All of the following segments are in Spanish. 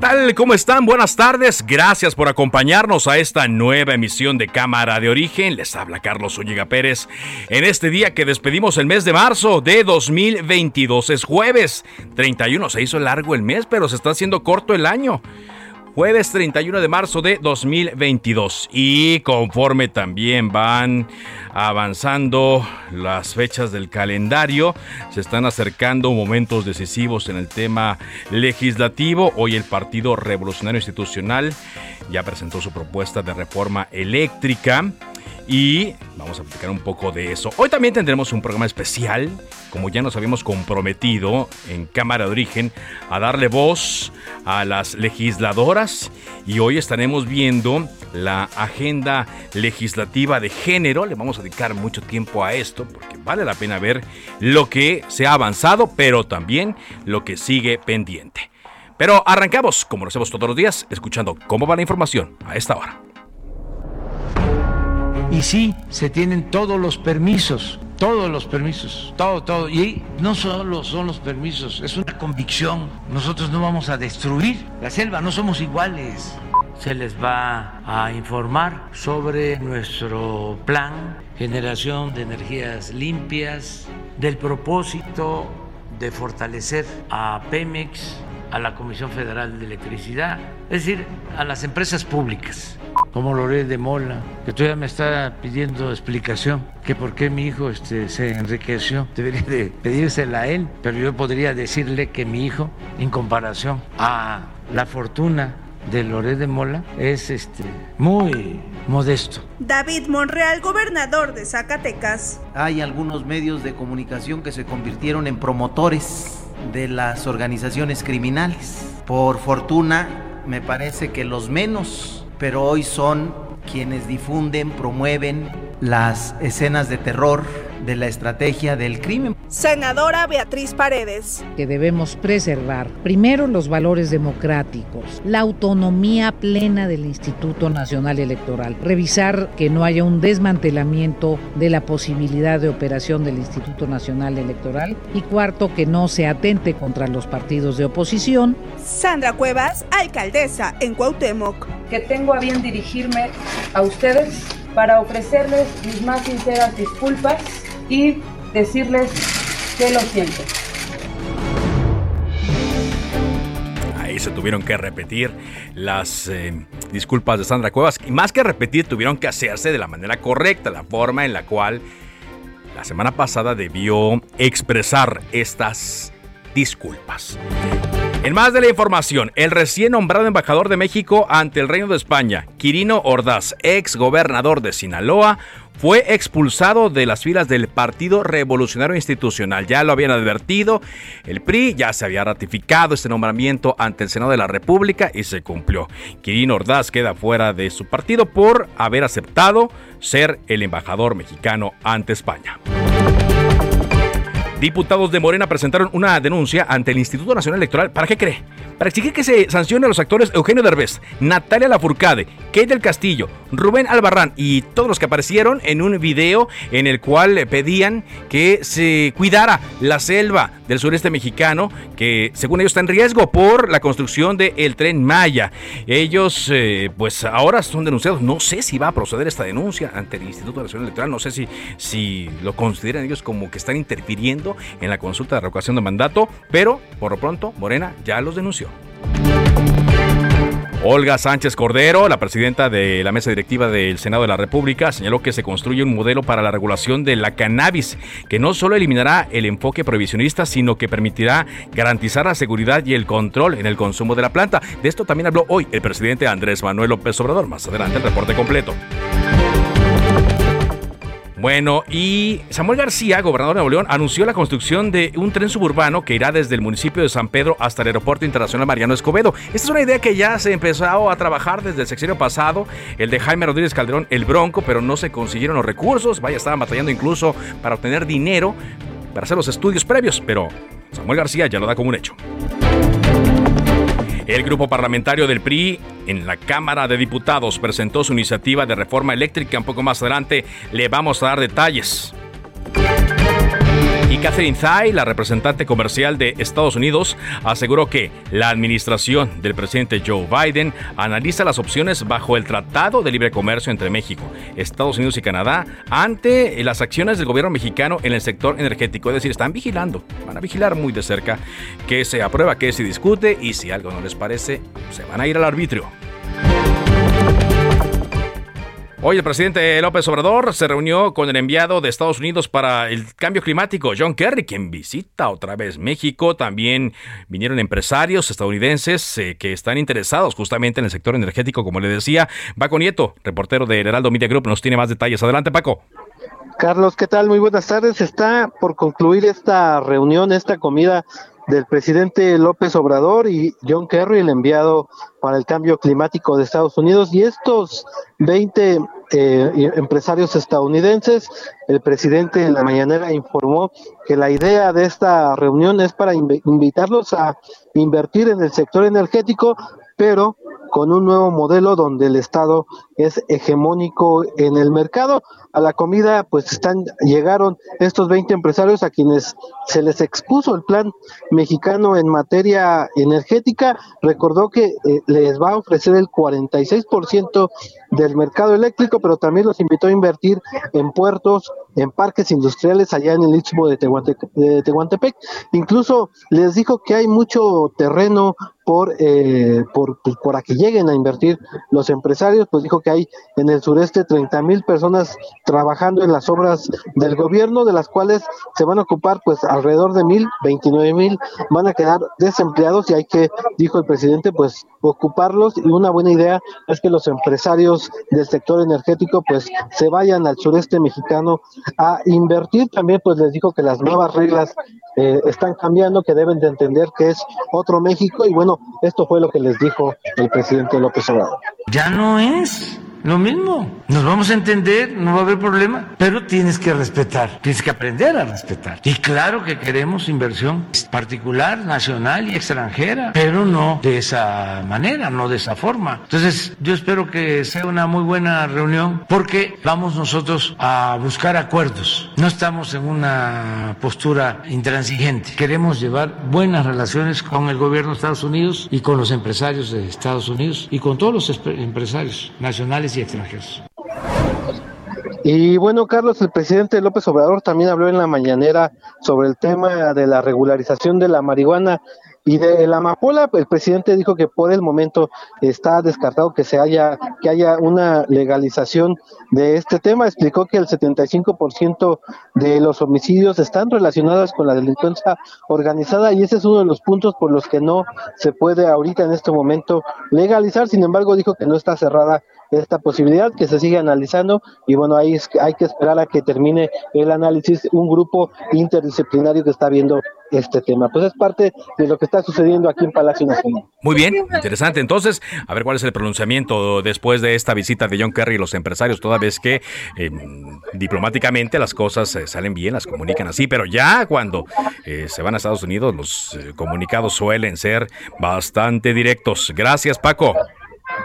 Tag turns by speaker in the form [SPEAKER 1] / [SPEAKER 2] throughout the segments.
[SPEAKER 1] Tal? ¿Cómo están? Buenas tardes. Gracias por acompañarnos a esta nueva emisión de Cámara de Origen. Les habla Carlos Zúñiga Pérez. En este día que despedimos el mes de marzo de 2022. Es jueves 31. Se hizo largo el mes, pero se está haciendo corto el año jueves 31 de marzo de 2022. Y conforme también van avanzando las fechas del calendario, se están acercando momentos decisivos en el tema legislativo. Hoy el Partido Revolucionario Institucional ya presentó su propuesta de reforma eléctrica y vamos a platicar un poco de eso. Hoy también tendremos un programa especial, como ya nos habíamos comprometido en Cámara de Origen, a darle voz a las legisladoras y hoy estaremos viendo la agenda legislativa de género. Le vamos a dedicar mucho tiempo a esto porque vale la pena ver lo que se ha avanzado, pero también lo que sigue pendiente. Pero arrancamos, como lo hacemos todos los días, escuchando cómo va la información a esta hora.
[SPEAKER 2] Y sí, se tienen todos los permisos, todos los permisos, todo, todo. Y no solo son los permisos, es una convicción. Nosotros no vamos a destruir la selva, no somos iguales. Se les va a informar sobre nuestro plan, generación de energías limpias, del propósito de fortalecer a Pemex, a la Comisión Federal de Electricidad, es decir, a las empresas públicas como Loré de Mola, que todavía me está pidiendo explicación, que por qué mi hijo este, se enriqueció. Debería de pedírsela a él, pero yo podría decirle que mi hijo, en comparación a la fortuna de Loré de Mola, es este, muy modesto.
[SPEAKER 3] David Monreal, gobernador de Zacatecas.
[SPEAKER 4] Hay algunos medios de comunicación que se convirtieron en promotores de las organizaciones criminales. Por fortuna, me parece que los menos pero hoy son quienes difunden, promueven las escenas de terror, de la estrategia del crimen.
[SPEAKER 3] Senadora Beatriz Paredes.
[SPEAKER 5] Que debemos preservar primero los valores democráticos, la autonomía plena del Instituto Nacional Electoral, revisar que no haya un desmantelamiento de la posibilidad de operación del Instituto Nacional Electoral y cuarto que no se atente contra los partidos de oposición.
[SPEAKER 3] Sandra Cuevas, alcaldesa en Cuauhtémoc.
[SPEAKER 6] Que tengo a bien dirigirme a ustedes para ofrecerles mis más sinceras disculpas y decirles que lo siento.
[SPEAKER 1] Ahí se tuvieron que repetir las eh, disculpas de Sandra Cuevas y más que repetir tuvieron que hacerse de la manera correcta, la forma en la cual la semana pasada debió expresar estas disculpas. En más de la información, el recién nombrado embajador de México ante el Reino de España, Quirino Ordaz, ex gobernador de Sinaloa, fue expulsado de las filas del Partido Revolucionario Institucional. Ya lo habían advertido, el PRI ya se había ratificado este nombramiento ante el Senado de la República y se cumplió. Quirino Ordaz queda fuera de su partido por haber aceptado ser el embajador mexicano ante España. Diputados de Morena presentaron una denuncia ante el Instituto Nacional Electoral. ¿Para qué cree? Para exigir que se sancione a los actores Eugenio Derbez, Natalia Lafourcade, Kate del Castillo, Rubén Albarrán y todos los que aparecieron en un video en el cual pedían que se cuidara la selva del sureste mexicano, que según ellos está en riesgo por la construcción del tren Maya. Ellos, eh, pues ahora son denunciados. No sé si va a proceder esta denuncia ante el Instituto Nacional Electoral. No sé si, si lo consideran ellos como que están interfiriendo en la consulta de revocación de mandato, pero por lo pronto Morena ya los denunció. Olga Sánchez Cordero, la presidenta de la mesa directiva del Senado de la República, señaló que se construye un modelo para la regulación de la cannabis que no solo eliminará el enfoque prohibicionista, sino que permitirá garantizar la seguridad y el control en el consumo de la planta. De esto también habló hoy el presidente Andrés Manuel López Obrador. Más adelante el reporte completo. Bueno, y Samuel García, gobernador de Nuevo León, anunció la construcción de un tren suburbano que irá desde el municipio de San Pedro hasta el Aeropuerto Internacional Mariano Escobedo. Esta es una idea que ya se empezó a trabajar desde el sexenio pasado, el de Jaime Rodríguez Calderón, el Bronco, pero no se consiguieron los recursos. Vaya, estaban batallando incluso para obtener dinero para hacer los estudios previos, pero Samuel García ya lo da como un hecho. El grupo parlamentario del PRI en la Cámara de Diputados presentó su iniciativa de reforma eléctrica. Un poco más adelante le vamos a dar detalles. Y Catherine Tai, la representante comercial de Estados Unidos, aseguró que la administración del presidente Joe Biden analiza las opciones bajo el Tratado de Libre Comercio entre México, Estados Unidos y Canadá ante las acciones del gobierno mexicano en el sector energético. Es decir, están vigilando, van a vigilar muy de cerca que se aprueba, que se discute y si algo no les parece, se van a ir al arbitrio. Hoy el presidente López Obrador se reunió con el enviado de Estados Unidos para el cambio climático, John Kerry, quien visita otra vez México. También vinieron empresarios estadounidenses eh, que están interesados justamente en el sector energético, como le decía. Paco Nieto, reportero de Heraldo Media Group, nos tiene más detalles. Adelante, Paco.
[SPEAKER 7] Carlos, ¿qué tal? Muy buenas tardes. Está por concluir esta reunión, esta comida del presidente López Obrador y John Kerry, el enviado para el cambio climático de Estados Unidos. Y estos 20 eh, empresarios estadounidenses, el presidente en la mañanera informó que la idea de esta reunión es para invitarlos a invertir en el sector energético, pero con un nuevo modelo donde el Estado es hegemónico en el mercado. A la comida, pues están, llegaron estos 20 empresarios a quienes se les expuso el plan mexicano en materia energética. Recordó que eh, les va a ofrecer el 46% del mercado eléctrico, pero también los invitó a invertir en puertos, en parques industriales allá en el istmo de, de Tehuantepec. Incluso les dijo que hay mucho terreno por, eh, por, pues, por a que lleguen a invertir los empresarios, pues dijo que hay en el sureste 30 mil personas trabajando en las obras del gobierno, de las cuales se van a ocupar pues alrededor de mil, 29 mil van a quedar desempleados y hay que, dijo el presidente, pues ocuparlos y una buena idea es que los empresarios del sector energético pues se vayan al sureste mexicano a invertir. También pues les dijo que las nuevas reglas eh, están cambiando, que deben de entender que es otro México y bueno, esto fue lo que les dijo el presidente López Obrador.
[SPEAKER 2] Ya no es lo mismo. Nos vamos a entender, no va a haber problema, pero tienes que respetar, tienes que aprender a respetar. Y claro que queremos inversión particular, nacional y extranjera, pero no de esa manera, no de esa forma. Entonces, yo espero que sea una muy buena reunión porque vamos nosotros a buscar acuerdos. No estamos en una postura intransigente. Queremos llevar buenas relaciones con el gobierno de Estados Unidos y con los empresarios de Estados Unidos y con todos los empresarios nacionales y.
[SPEAKER 7] Y bueno, Carlos, el presidente López Obrador también habló en la mañanera sobre el tema de la regularización de la marihuana y de la amapola, el presidente dijo que por el momento está descartado que se haya que haya una legalización de este tema. Explicó que el 75% de los homicidios están relacionados con la delincuencia organizada y ese es uno de los puntos por los que no se puede ahorita en este momento legalizar. Sin embargo, dijo que no está cerrada esta posibilidad, que se sigue analizando y bueno, ahí hay que esperar a que termine el análisis un grupo interdisciplinario que está viendo este tema. Pues es parte de lo que está sucediendo aquí en Palacio Nacional.
[SPEAKER 1] Muy bien, interesante. Entonces, a ver cuál es el pronunciamiento después de esta visita de John Kerry y los empresarios, toda vez que em, diplomáticamente las cosas eh, salen bien, las comunican así, pero ya cuando eh, se van a Estados Unidos, los eh, comunicados suelen ser bastante directos. Gracias, Paco.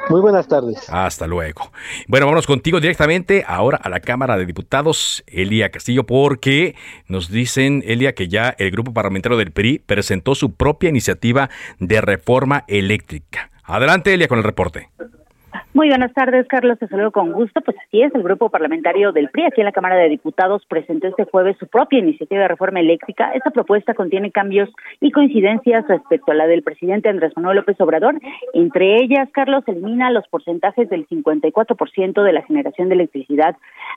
[SPEAKER 7] Muy buenas tardes.
[SPEAKER 1] Hasta luego. Bueno, vamos contigo directamente ahora a la Cámara de Diputados, Elia Castillo, porque nos dicen, Elia, que ya el grupo parlamentario del PRI presentó su propia iniciativa de reforma eléctrica. Adelante, Elia, con el reporte.
[SPEAKER 8] Muy buenas tardes, Carlos. Te saludo con gusto. Pues así es, el grupo parlamentario del PRI aquí en la Cámara de Diputados presentó este jueves su propia iniciativa de reforma eléctrica. Esta propuesta contiene cambios y coincidencias respecto a la del presidente Andrés Manuel López Obrador. Entre ellas, Carlos elimina los porcentajes del 54% de la generación de electricidad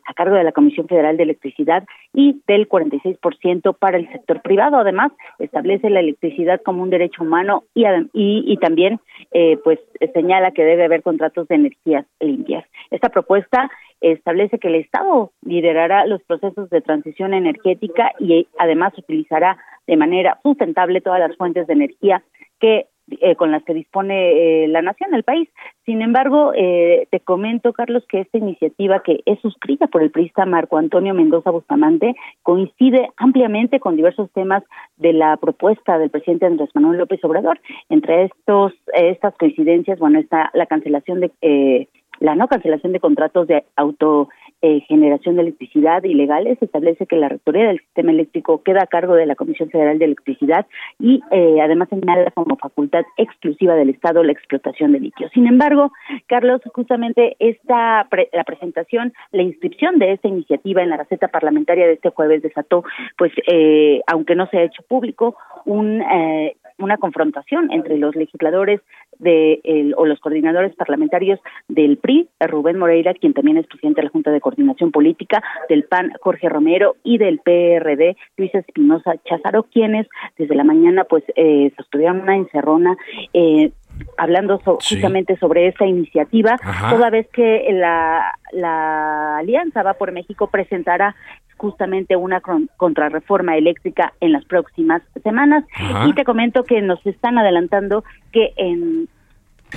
[SPEAKER 8] a cargo de la Comisión Federal de Electricidad y del 46% para el sector privado. Además, establece la electricidad como un derecho humano y, y, también eh, pues señala que debe haber contratos de energías limpias. Esta propuesta establece que el Estado liderará los procesos de transición energética y además utilizará de manera sustentable todas las fuentes de energía que eh, con las que dispone eh, la nación, el país. Sin embargo, eh, te comento, Carlos, que esta iniciativa que es suscrita por el priista Marco Antonio Mendoza Bustamante coincide ampliamente con diversos temas de la propuesta del presidente Andrés Manuel López Obrador. Entre estos estas coincidencias, bueno, está la cancelación de la no cancelación de contratos de auto eh, de electricidad ilegales, establece que la rectoría del sistema eléctrico queda a cargo de la Comisión Federal de Electricidad y eh, además señala como facultad exclusiva del Estado la explotación de litio. Sin embargo, Carlos, justamente esta la presentación, la inscripción de esta iniciativa en la Gaceta Parlamentaria de este jueves desató, pues, eh, aunque no se ha hecho público, un eh, una confrontación entre los legisladores de el, o los coordinadores parlamentarios del PRI, Rubén Moreira, quien también es presidente de la Junta de Coordinación Política, del PAN, Jorge Romero, y del PRD, Luis Espinosa Cházaro, quienes desde la mañana pues eh, sostuvieron una encerrona eh, hablando justamente sobre esta iniciativa, toda vez que la, la Alianza Va por México presentará justamente una contrarreforma eléctrica en las próximas semanas. Y te comento que nos están adelantando que en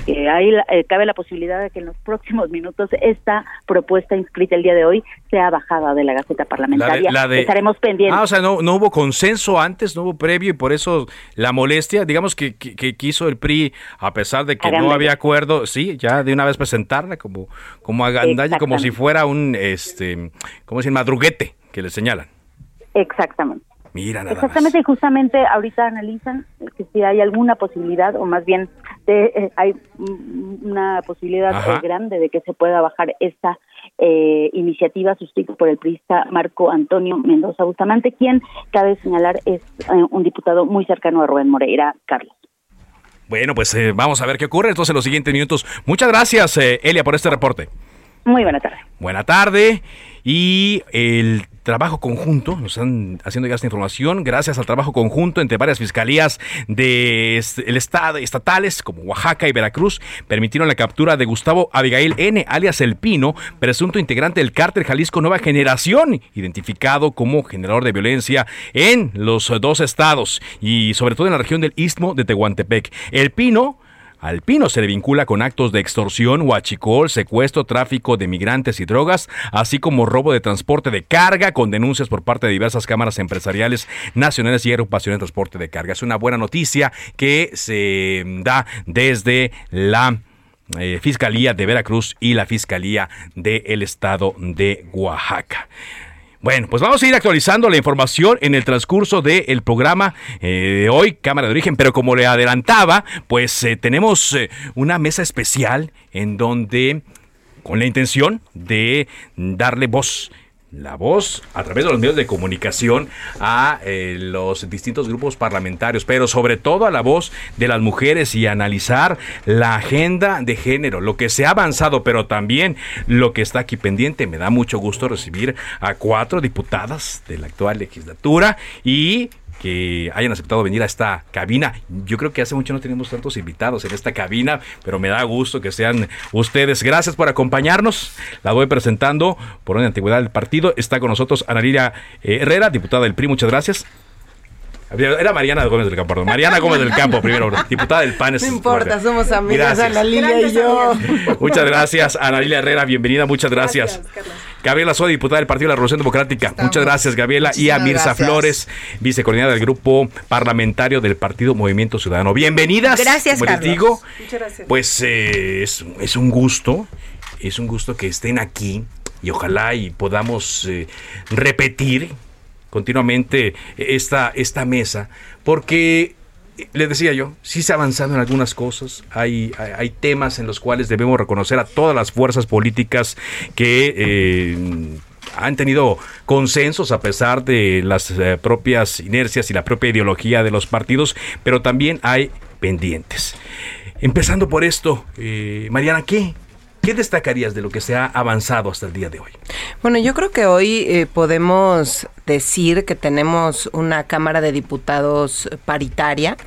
[SPEAKER 8] que ahí eh, cabe la posibilidad de que en los próximos minutos esta propuesta inscrita el día de hoy sea bajada de la Gaceta Parlamentaria. Estaremos pendientes.
[SPEAKER 1] Ah, o sea, no, no hubo consenso antes, no hubo previo y por eso la molestia, digamos que, que, quiso el PRI, a pesar de que no había acuerdo, sí, ya de una vez presentarla como, como agandalla, como si fuera un, este, ¿cómo decir, madruguete que le señalan.
[SPEAKER 8] Exactamente.
[SPEAKER 1] Mira, nada
[SPEAKER 8] Exactamente, y justamente ahorita analizan que si hay alguna posibilidad, o más bien eh, hay una posibilidad eh, grande de que se pueda bajar esta eh, iniciativa suscrita por el priista Marco Antonio Mendoza Bustamante, quien, cabe señalar, es un diputado muy cercano a Rubén Moreira, Carlos.
[SPEAKER 1] Bueno, pues vamos a ver qué ocurre entonces en los siguientes minutos. Muchas gracias, Elia, por este reporte.
[SPEAKER 8] Muy buena tarde.
[SPEAKER 1] Buena tarde. Y el trabajo conjunto, nos están haciendo llegar esta información, gracias al trabajo conjunto entre varias fiscalías del estado estatales como Oaxaca y Veracruz, permitieron la captura de Gustavo Abigail N, alias El Pino, presunto integrante del cártel Jalisco Nueva Generación, identificado como generador de violencia en los dos estados y sobre todo en la región del Istmo de Tehuantepec. El Pino al Pino se le vincula con actos de extorsión, huachicol, secuestro, tráfico de migrantes y drogas, así como robo de transporte de carga, con denuncias por parte de diversas cámaras empresariales nacionales y agrupaciones de transporte de carga. Es una buena noticia que se da desde la eh, Fiscalía de Veracruz y la Fiscalía del Estado de Oaxaca. Bueno, pues vamos a ir actualizando la información en el transcurso del programa eh, de hoy, Cámara de Origen, pero como le adelantaba, pues eh, tenemos eh, una mesa especial en donde, con la intención de darle voz la voz a través de los medios de comunicación a eh, los distintos grupos parlamentarios, pero sobre todo a la voz de las mujeres y analizar la agenda de género, lo que se ha avanzado, pero también lo que está aquí pendiente. Me da mucho gusto recibir a cuatro diputadas de la actual legislatura y que hayan aceptado venir a esta cabina. Yo creo que hace mucho no tenemos tantos invitados en esta cabina, pero me da gusto que sean ustedes. Gracias por acompañarnos. La voy presentando por una antigüedad del partido. Está con nosotros Ana Lilia eh, Herrera, diputada del PRI. Muchas gracias. Era Mariana Gómez del Campo, perdón. Mariana Gómez del Campo, primero, diputada del PAN.
[SPEAKER 9] No importa, somos amigas, Ana Lilia y yo.
[SPEAKER 1] Muchas gracias, Ana Lilia Herrera, bienvenida, muchas gracias. Gabriela Soy, diputada del Partido de la Revolución Democrática. Muchas gracias, Gabriela. y a Mirza Flores, vicecoordinadora del grupo parlamentario del Partido Movimiento Ciudadano. Bienvenidas.
[SPEAKER 9] Gracias,
[SPEAKER 1] Carlos. digo, Muchas gracias. Pues eh, es, es, un gusto, es un gusto que estén aquí y ojalá y podamos eh, repetir continuamente esta, esta mesa, porque le decía yo, sí se ha avanzado en algunas cosas, hay, hay, temas en los cuales debemos reconocer a todas las fuerzas políticas que... Eh, han tenido consensos a pesar de las eh, propias inercias y la propia ideología de los partidos, pero también hay pendientes. Empezando por esto, eh, Mariana, ¿qué, ¿Qué destacarías de lo que se ha avanzado hasta el día de hoy?
[SPEAKER 9] Bueno, yo creo que hoy eh, podemos decir que tenemos una Cámara de Diputados paritaria,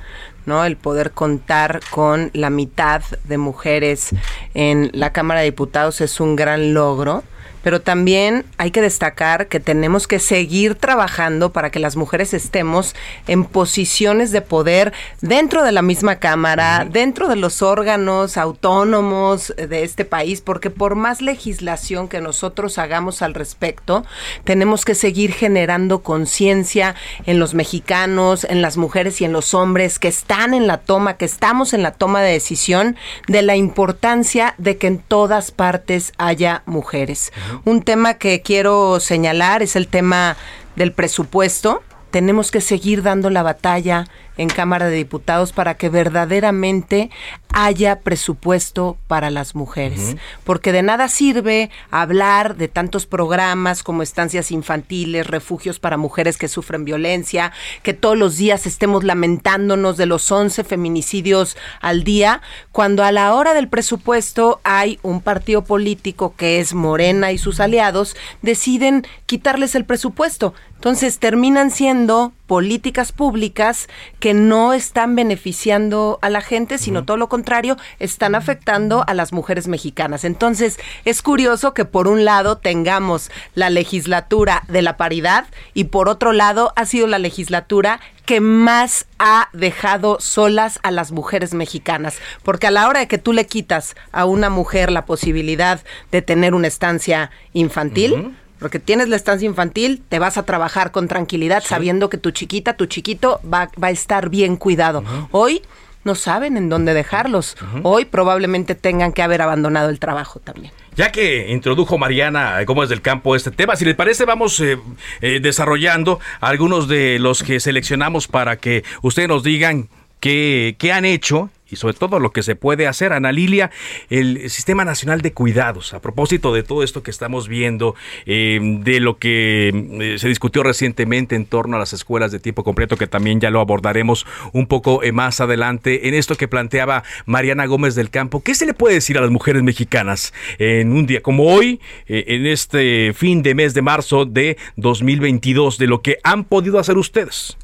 [SPEAKER 9] ¿no? El poder contar con la mitad de mujeres en la Cámara de Diputados es un gran logro pero también hay que destacar que tenemos que seguir trabajando para que las mujeres estemos en posiciones de poder dentro de la misma Cámara, dentro de los órganos autónomos de este país, porque por más legislación que nosotros hagamos al respecto, tenemos que seguir generando conciencia en los mexicanos, en las mujeres y en los hombres que están en la toma, que estamos en la toma de decisión de la importancia de que en todas partes haya mujeres. Un tema que quiero señalar es el tema del presupuesto. Tenemos que seguir dando la batalla en Cámara de Diputados para que verdaderamente haya presupuesto para las mujeres. Porque de nada sirve hablar de tantos programas como estancias infantiles, refugios para mujeres que sufren violencia, que todos los días estemos lamentándonos de los 11 feminicidios al día, cuando a la hora del presupuesto hay un partido político que es Morena y sus aliados, deciden quitarles el presupuesto. Entonces terminan siendo políticas públicas que no están beneficiando a la gente, sino todo lo contrario, están afectando a las mujeres mexicanas. Entonces, es curioso que por un lado tengamos la legislatura de la paridad y por otro lado ha sido la legislatura que más ha dejado solas a las mujeres mexicanas. Porque a la hora de que tú le quitas a una mujer la posibilidad de tener una estancia infantil, porque tienes la estancia infantil, te vas a trabajar con tranquilidad sabiendo que tu chiquita, tu chiquito va, va a estar bien cuidado. Hoy no saben en dónde dejarlos. Hoy probablemente tengan que haber abandonado el trabajo también.
[SPEAKER 1] Ya que introdujo Mariana es del Campo este tema, si les parece vamos eh, eh, desarrollando algunos de los que seleccionamos para que ustedes nos digan qué, qué han hecho y sobre todo lo que se puede hacer. Ana Lilia, el Sistema Nacional de Cuidados, a propósito de todo esto que estamos viendo, eh, de lo que eh, se discutió recientemente en torno a las escuelas de tiempo completo, que también ya lo abordaremos un poco eh, más adelante, en esto que planteaba Mariana Gómez del Campo, ¿qué se le puede decir a las mujeres mexicanas en un día como hoy, en este fin de mes de marzo de 2022, de lo que han podido hacer ustedes?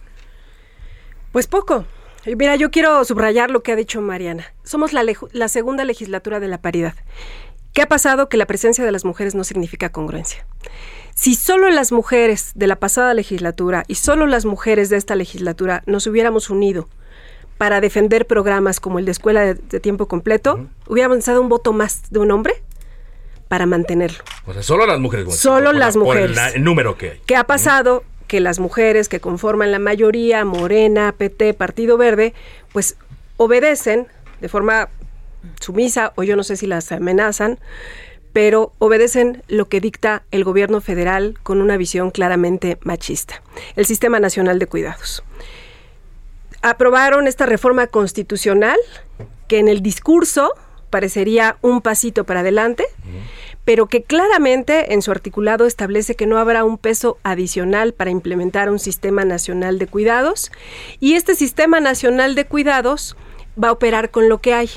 [SPEAKER 10] Pues poco. Mira, yo quiero subrayar lo que ha dicho Mariana. Somos la, la segunda legislatura de la paridad. ¿Qué ha pasado? Que la presencia de las mujeres no significa congruencia. Si solo las mujeres de la pasada legislatura y solo las mujeres de esta legislatura nos hubiéramos unido para defender programas como el de escuela de, tiempo completo, hubiéramos dado un voto más de un hombre para mantenerlo.
[SPEAKER 1] O sea, solo las mujeres.
[SPEAKER 10] Solo las mujeres.
[SPEAKER 1] el, número que hay.
[SPEAKER 10] ¿Qué ha pasado? Que las mujeres que conforman la mayoría, Morena, PT, Partido Verde, pues obedecen de forma sumisa o yo no sé si las amenazan, pero obedecen lo que dicta el gobierno federal con una visión claramente machista, el Sistema Nacional de Cuidados. Aprobaron esta reforma constitucional que en el discurso parecería un pasito para adelante, pero que claramente en su articulado establece que no habrá un peso adicional para implementar un sistema nacional de cuidados y este sistema nacional de cuidados va a operar con lo que hay.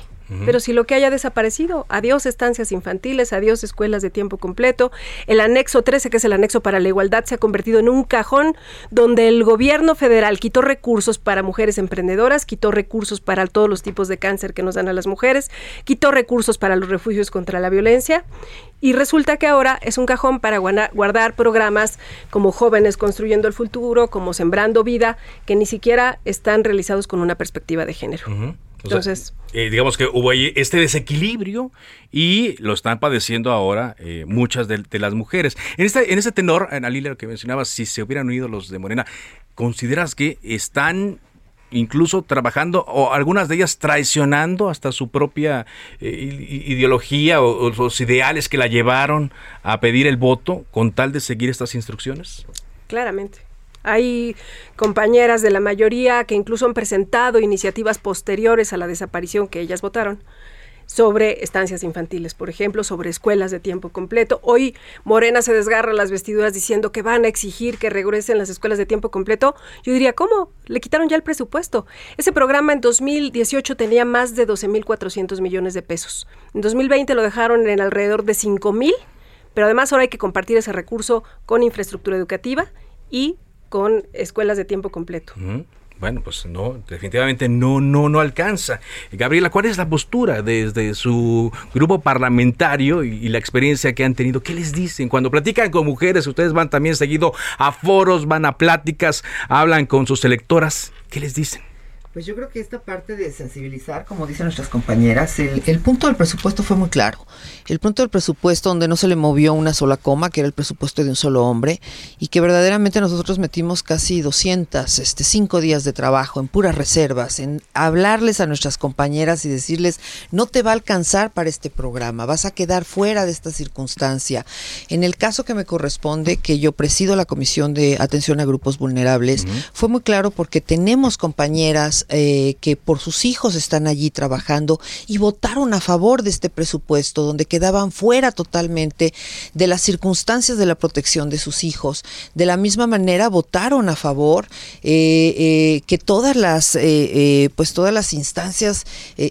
[SPEAKER 10] Pero si lo que haya desaparecido, adiós estancias infantiles, adiós escuelas de tiempo completo. El anexo 13, que es el anexo para la igualdad, se ha convertido en un cajón donde el gobierno federal quitó recursos para mujeres emprendedoras, quitó recursos para todos los tipos de cáncer que nos dan a las mujeres, quitó recursos para los refugios contra la violencia y resulta que ahora es un cajón para guardar programas como Jóvenes Construyendo el Futuro, como Sembrando Vida, que ni siquiera están realizados con una perspectiva de género. Entonces,
[SPEAKER 1] eh, digamos que hubo ahí este desequilibrio y lo están padeciendo ahora eh, muchas de, las mujeres. En este, en ese tenor, Ana Lilia, que mencionabas, si se hubieran unido los de Morena, ¿consideras que están incluso trabajando o algunas de ellas traicionando hasta su propia eh, ideología o, los ideales que la llevaron a pedir el voto con tal de seguir estas instrucciones?
[SPEAKER 10] Claramente. Hay compañeras de la mayoría que incluso han presentado iniciativas posteriores a la desaparición que ellas votaron sobre estancias infantiles, por ejemplo, sobre escuelas de tiempo completo. Hoy Morena se desgarra las vestiduras diciendo que van a exigir que regresen las escuelas de tiempo completo. Yo diría, ¿cómo? Le quitaron ya el presupuesto. Ese programa en 2018 tenía más de 12.400 millones de pesos. En 2020 lo dejaron en alrededor de 5.000, pero además ahora hay que compartir ese recurso con infraestructura educativa y con escuelas de tiempo completo
[SPEAKER 1] bueno, pues no, definitivamente no, no, no alcanza. Gabriela, ¿cuál es la postura desde su grupo parlamentario y, la experiencia que han tenido? ¿Qué les dicen? Cuando platican con mujeres, ustedes van también seguido a foros, van a pláticas, hablan con sus electoras, ¿qué les dicen?
[SPEAKER 11] Pues yo creo que esta parte de sensibilizar, como dicen nuestras compañeras, el, punto del presupuesto fue muy claro. El punto del presupuesto donde no se le movió una sola coma, que era el presupuesto de un solo hombre, y que verdaderamente nosotros metimos casi 200, este, cinco días de trabajo en puras reservas, en hablarles a nuestras compañeras y decirles, no te va a alcanzar para este programa, vas a quedar fuera de esta circunstancia. En el caso que me corresponde, que yo presido la Comisión de Atención a Grupos Vulnerables, fue muy claro porque tenemos compañeras eh, que por sus hijos están allí trabajando y votaron a favor de este presupuesto, donde quedaban fuera totalmente de las circunstancias de la protección de sus hijos. De la misma manera votaron a favor eh, eh, que todas las, pues todas las instancias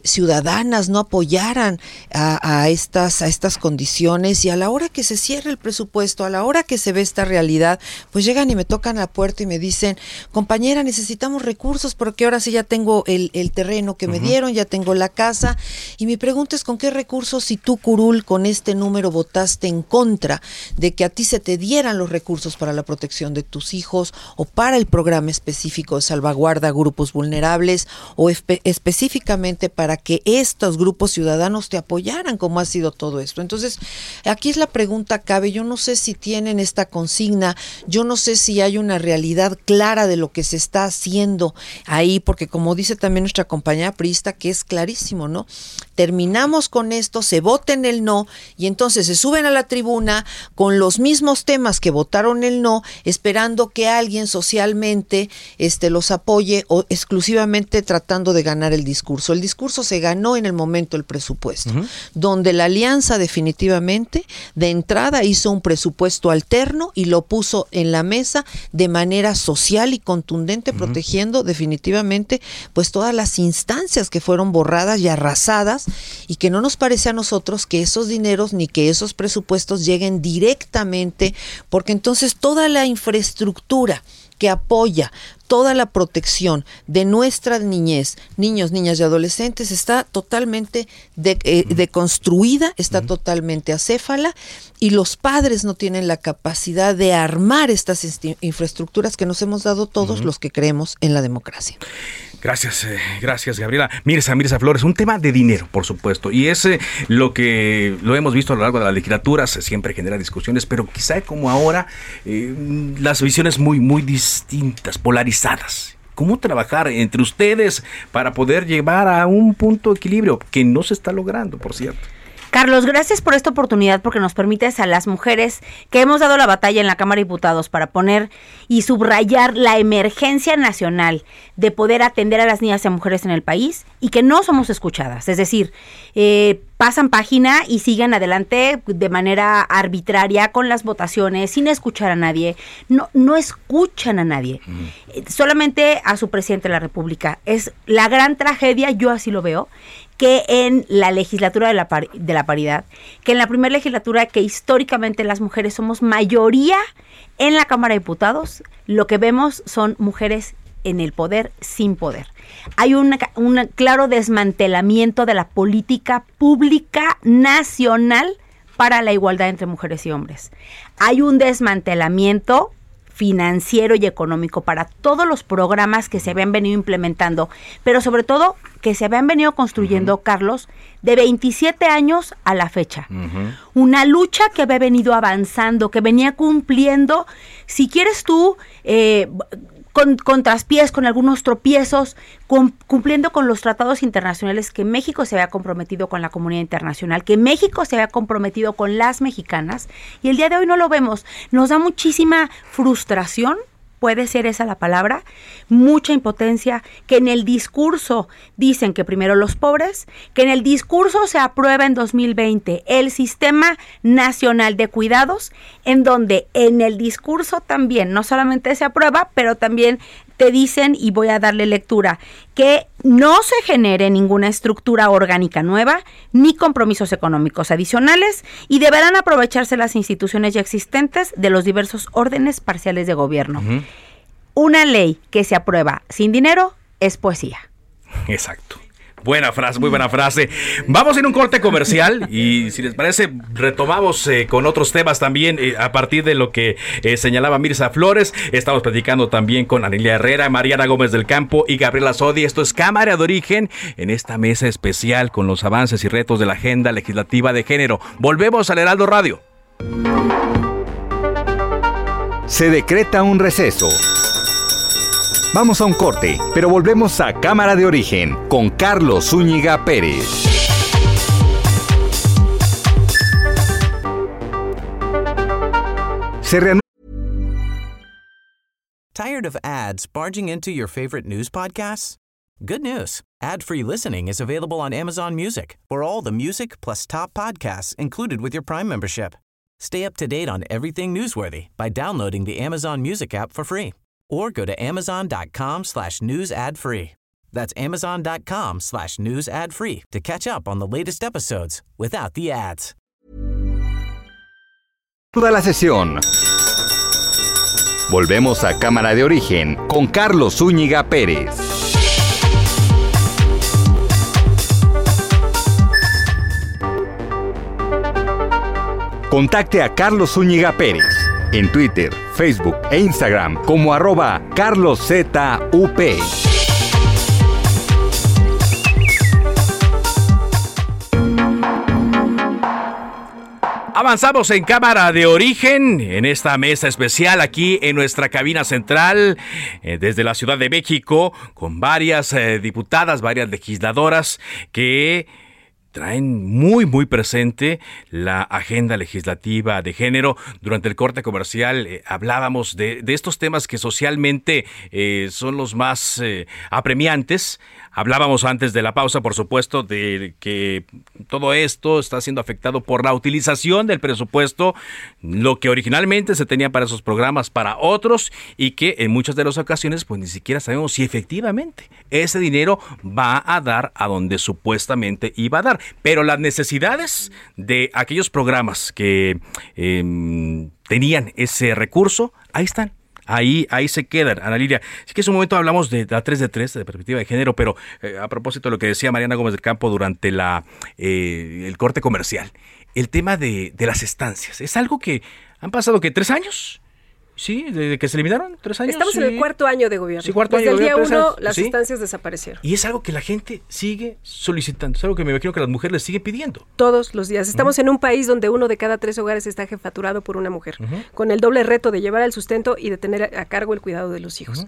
[SPEAKER 11] ciudadanas no apoyaran a, estas, a estas condiciones y a la hora que se cierra el presupuesto, a la hora que se ve esta realidad, pues llegan y me tocan la puerta y me dicen, compañera, necesitamos recursos porque ahora sí ya tengo el, terreno que me dieron, ya tengo la casa. Y mi pregunta es, ¿con qué recursos si tú, Curul, con este número votaste en contra de que a ti se te dieran los recursos para la protección de tus hijos o para el programa específico de salvaguarda a grupos vulnerables o específicamente para que estos grupos ciudadanos te apoyaran, como ha sido todo esto? Entonces, aquí es la pregunta cabe. Yo no sé si tienen esta consigna, yo no sé si hay una realidad clara de lo que se está haciendo ahí, porque como dice también nuestra compañera priista, que es clarísimo, ¿no? Terminamos con esto, se voten el no y entonces se suben a la tribuna con los mismos temas que votaron el no, esperando que alguien socialmente este, los apoye o exclusivamente tratando de ganar el discurso. El discurso se ganó en el momento del presupuesto, donde la alianza definitivamente de entrada hizo un presupuesto alterno y lo puso en la mesa de manera social y contundente, protegiendo definitivamente pues todas las instancias que fueron borradas y arrasadas y que no nos parece a nosotros que esos dineros ni que esos presupuestos lleguen directamente, porque entonces toda la infraestructura que apoya toda la protección de nuestra niñez, niños, niñas y adolescentes, está totalmente eh, deconstruida, está totalmente acéfala y los padres no tienen la capacidad de armar estas infraestructuras que nos hemos dado todos los que creemos en la democracia.
[SPEAKER 1] Gracias, eh, gracias Gabriela. Mirza, Mirza Flores, un tema de dinero, por supuesto, y es lo que lo hemos visto a lo largo de las legislaturas, siempre genera discusiones, pero quizá como ahora eh, las visiones muy, muy distintas, polarizadas. ¿Cómo trabajar entre ustedes para poder llevar a un punto de equilibrio que no se está logrando, por cierto?
[SPEAKER 12] Carlos, gracias por esta oportunidad porque nos permites a las mujeres que hemos dado la batalla en la Cámara de Diputados para poner y subrayar la emergencia nacional de poder atender a las niñas y a mujeres en el país y que no somos escuchadas. Es decir, eh, pasan página y siguen adelante de manera arbitraria con las votaciones, sin escuchar a nadie. No, no escuchan a nadie, eh, solamente a su presidente de la República. Es la gran tragedia, yo así lo veo, que en la legislatura de la, de la paridad, que en la primera legislatura que históricamente las mujeres somos mayoría en la Cámara de Diputados, lo que vemos son mujeres en el poder sin poder. Hay un claro desmantelamiento de la política pública nacional para la igualdad entre mujeres y hombres. Hay un desmantelamiento financiero y económico para todos los programas que se habían venido implementando, pero sobre todo que se habían venido construyendo, Carlos, de 27 años a la fecha. Una lucha que había venido avanzando, que venía cumpliendo, si quieres tú, eh, con, con, traspiés, con algunos tropiezos, cumpliendo con los tratados internacionales que México se había comprometido con la comunidad internacional, que México se había comprometido con las mexicanas, y el día de hoy no lo vemos. Nos da muchísima frustración puede ser esa la palabra, mucha impotencia, que en el discurso dicen que primero los pobres, que en el discurso se aprueba en 2020 el Sistema Nacional de Cuidados, en donde en el discurso también no solamente se aprueba, pero también te dicen, y voy a darle lectura, que no se genere ninguna estructura orgánica nueva ni compromisos económicos adicionales y deberán aprovecharse las instituciones ya existentes de los diversos órdenes parciales de gobierno. Una ley que se aprueba sin dinero es poesía.
[SPEAKER 1] Exacto. Buena frase, muy buena frase. Vamos en un corte comercial y si les parece retomamos eh, con otros temas también eh, a partir de lo que eh, señalaba Mirza Flores. Estamos platicando también con Anilia Herrera, Mariana Gómez del Campo y Gabriela Sodi. Esto es Cámara de Origen en esta mesa especial con los avances y retos de la agenda legislativa de género. Volvemos al Heraldo Radio.
[SPEAKER 13] Se decreta un receso. Vamos a un corte, pero volvemos a Cámara de Origen con Carlos Zúñiga Pérez. Se
[SPEAKER 14] Tired of ads barging into your favorite news podcasts? Good news. Ad-free listening is available on Amazon Music. For all the music plus top podcasts included with your Prime membership. Stay up to date on everything newsworthy by downloading the Amazon Music app for free or go to amazon.com slash news ad free. That's amazon.com slash news ad free to catch up on the latest episodes without the ads.
[SPEAKER 13] Toda la sesión. Volvemos a Cámara de Origen con Carlos Zúñiga Pérez. Contacte a Carlos Zúñiga Pérez en Twitter, Facebook e Instagram como arroba carloszup.
[SPEAKER 1] Avanzamos en cámara de origen, en esta mesa especial aquí en nuestra cabina central, eh, desde la Ciudad de México, con varias eh, diputadas, varias legisladoras que traen muy muy presente la agenda legislativa de género. Durante el corte comercial eh, hablábamos de, estos temas que socialmente eh, son los más eh, apremiantes. Hablábamos antes de la pausa, por supuesto, de que todo esto está siendo afectado por la utilización del presupuesto, lo que originalmente se tenía para esos programas para otros y que en muchas de las ocasiones pues ni siquiera sabemos si efectivamente ese dinero va a dar a donde supuestamente iba a dar. Pero las necesidades de aquellos programas que em, tenían ese recurso, ahí están. Ahí, ahí se quedan, Ana Lilia. Sí que en un momento hablamos de la 3 de 3, de perspectiva de género, pero eh, a propósito de lo que decía Mariana Gómez del Campo durante la, eh, el corte comercial, el tema de, de las estancias. Es algo que han pasado que tres años Sí, desde que se eliminaron, tres años.
[SPEAKER 10] Estamos en el cuarto año de gobierno.
[SPEAKER 1] Sí, cuarto
[SPEAKER 10] Desde
[SPEAKER 1] año
[SPEAKER 10] el día
[SPEAKER 1] gobierno,
[SPEAKER 10] uno, las instancias desaparecieron.
[SPEAKER 1] Y es algo que la gente sigue solicitando. Es algo que me imagino que las mujeres les siguen pidiendo.
[SPEAKER 10] Todos los días. Estamos en un país donde uno de cada tres hogares está jefaturado por una mujer, con el doble reto de llevar el sustento y de tener a cargo el cuidado de los hijos.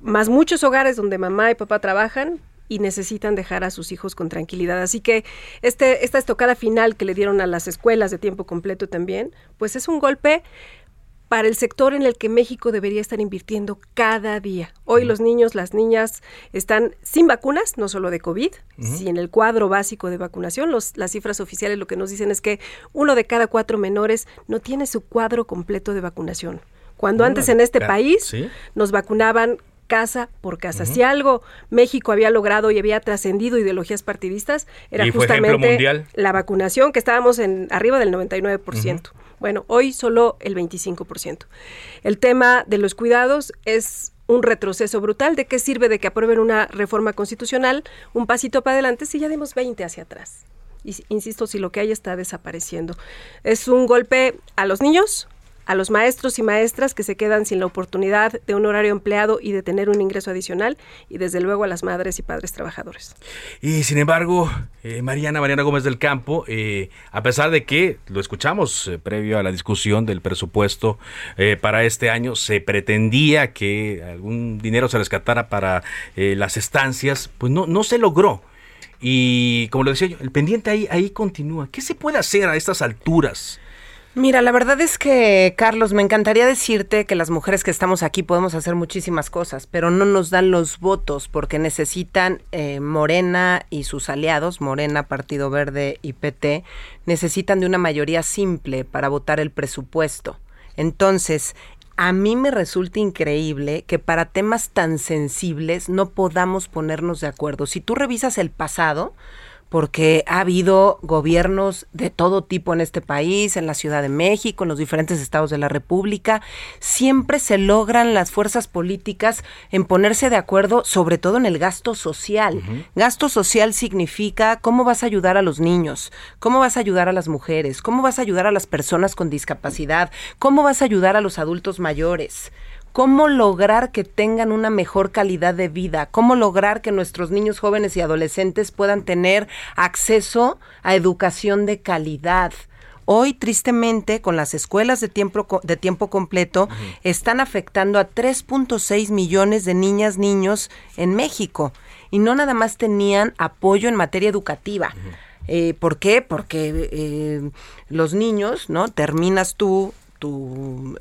[SPEAKER 10] Más muchos hogares donde mamá y papá trabajan, y necesitan dejar a sus hijos con tranquilidad. Así que este, esta estocada final que le dieron a las escuelas de tiempo completo también, pues es un golpe para el sector en el que México debería estar invirtiendo cada día. Hoy los niños, las niñas están sin vacunas, no solo de COVID, sino en el cuadro básico de vacunación. Los, las cifras oficiales lo que nos dicen es que uno de cada cuatro menores no tiene su cuadro completo de vacunación. Cuando antes en este país nos vacunaban casa por casa. Si algo México había logrado y había trascendido ideologías partidistas, era justamente la vacunación, que estábamos en arriba del 99%. Bueno, hoy solo el 25%. El tema de los cuidados es un retroceso brutal. ¿De qué sirve de que aprueben una reforma constitucional, un pasito para adelante, si ya dimos 20 hacia atrás? Insisto, si lo que hay está desapareciendo. Es un golpe a los niños, a los maestros y maestras que se quedan sin la oportunidad de un horario empleado y de tener un ingreso adicional, y desde luego a las madres y padres trabajadores.
[SPEAKER 1] Y sin embargo, eh, Mariana, Mariana Gómez del Campo, eh, a pesar de que lo escuchamos eh, previo a la discusión del presupuesto para este año, se pretendía que algún dinero se rescatara para las estancias, pues no, no se logró. Y como lo decía yo, el pendiente ahí, ahí continúa. ¿Qué se puede hacer a estas alturas?
[SPEAKER 9] Mira, la verdad es que, Carlos, me encantaría decirte que las mujeres que estamos aquí podemos hacer muchísimas cosas, pero no nos dan los votos porque necesitan eh, Morena y sus aliados, Morena, Partido Verde y PT, necesitan de una mayoría simple para votar el presupuesto. Entonces, a mí me resulta increíble que para temas tan sensibles no podamos ponernos de acuerdo. Si tú revisas el pasado, porque ha habido gobiernos de todo tipo en este país, en la Ciudad de México, en los diferentes estados de la República. Siempre se logran las fuerzas políticas en ponerse de acuerdo, sobre todo en el gasto social. Gasto social significa cómo vas a ayudar a los niños, cómo vas a ayudar a las mujeres, cómo vas a ayudar a las personas con discapacidad, cómo vas a ayudar a los adultos mayores cómo lograr que tengan una mejor calidad de vida, cómo lograr que nuestros niños jóvenes y adolescentes puedan tener acceso a educación de calidad. Hoy, tristemente, con las escuelas de tiempo, de tiempo completo, están afectando a 3.6 millones de niñas, niños en México. Y no nada más tenían apoyo en materia educativa. Eh, ¿Por qué? Porque eh, los niños, ¿no? Terminas tú tu,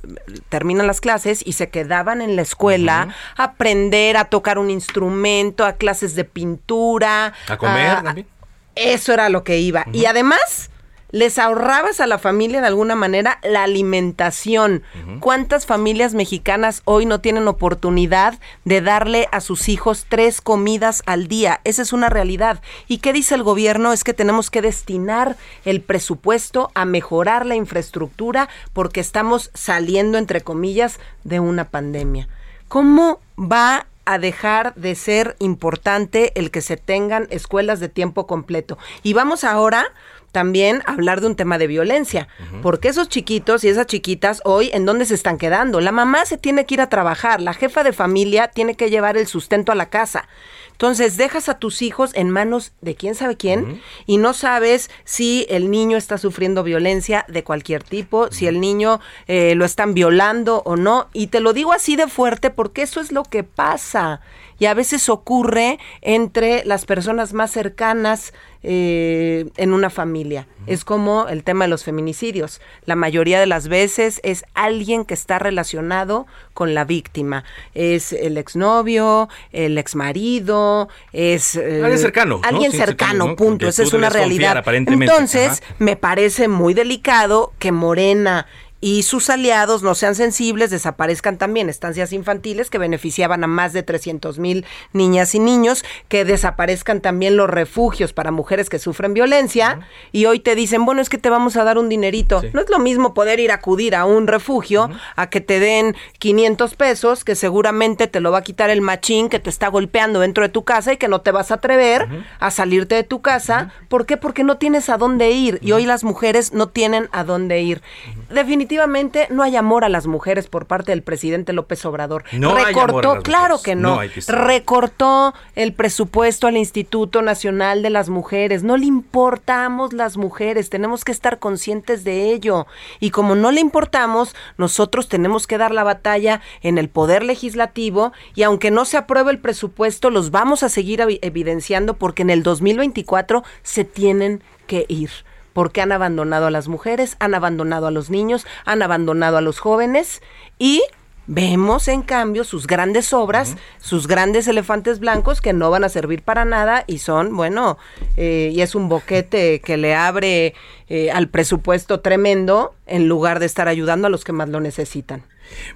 [SPEAKER 9] terminan las clases y se quedaban en la escuela a aprender a tocar un instrumento, a clases de pintura.
[SPEAKER 1] A comer también.
[SPEAKER 9] Eso era lo que iba. Y además les ahorrabas a la familia de alguna manera la alimentación. ¿Cuántas familias mexicanas hoy no tienen oportunidad de darle a sus hijos tres comidas al día? Esa es una realidad. ¿Y qué dice el gobierno? Es que tenemos que destinar el presupuesto a mejorar la infraestructura porque estamos saliendo, entre comillas, de una pandemia. ¿Cómo va a dejar de ser importante el que se tengan escuelas de tiempo completo? Y vamos ahora también hablar de un tema de violencia, porque esos chiquitos y esas chiquitas hoy, ¿en dónde se están quedando? La mamá se tiene que ir a trabajar, la jefa de familia tiene que llevar el sustento a la casa. Entonces dejas a tus hijos en manos de quién sabe quién y no sabes si el niño está sufriendo violencia de cualquier tipo, si el niño eh, lo están violando o no. Y te lo digo así de fuerte porque eso es lo que pasa y a veces ocurre entre las personas más cercanas eh, en una familia. Es como el tema de los feminicidios. La mayoría de las veces es alguien que está relacionado con la víctima. Es el exnovio, el exmarido, es...
[SPEAKER 1] Eh, alguien cercano.
[SPEAKER 9] Alguien cercano, punto. Esa es una realidad. Entonces, me parece muy delicado que Morena y sus aliados no sean sensibles, desaparezcan también. Estancias infantiles que beneficiaban a más de 300 mil niñas y niños, que desaparezcan también los refugios para mujeres que sufren violencia. Y hoy te dicen, bueno, es que te vamos a dar un dinerito. No es lo mismo poder ir a acudir a un refugio a que te den 500 pesos, que seguramente te lo va a quitar el machín que te está golpeando dentro de tu casa y que no te vas a atrever a salirte de tu casa. ¿Por qué? Porque no tienes a dónde ir. Y hoy las mujeres no tienen a dónde ir. Definitivamente definitivamente no hay amor a las mujeres por parte del presidente López Obrador.
[SPEAKER 1] No
[SPEAKER 9] recortó, claro que no. recortó el presupuesto al Instituto Nacional de las Mujeres. No le importamos las mujeres, tenemos que estar conscientes de ello. Y como no le importamos, nosotros tenemos que dar la batalla en el poder legislativo y aunque no se apruebe el presupuesto, los vamos a seguir evidenciando porque en el 2024 se tienen que ir porque han abandonado a las mujeres, han abandonado a los niños, han abandonado a los jóvenes y vemos en cambio sus grandes obras, sus grandes elefantes blancos que no van a servir para nada y son, bueno, eh, y es un boquete que le abre eh, al presupuesto tremendo en lugar de estar ayudando a los que más lo necesitan.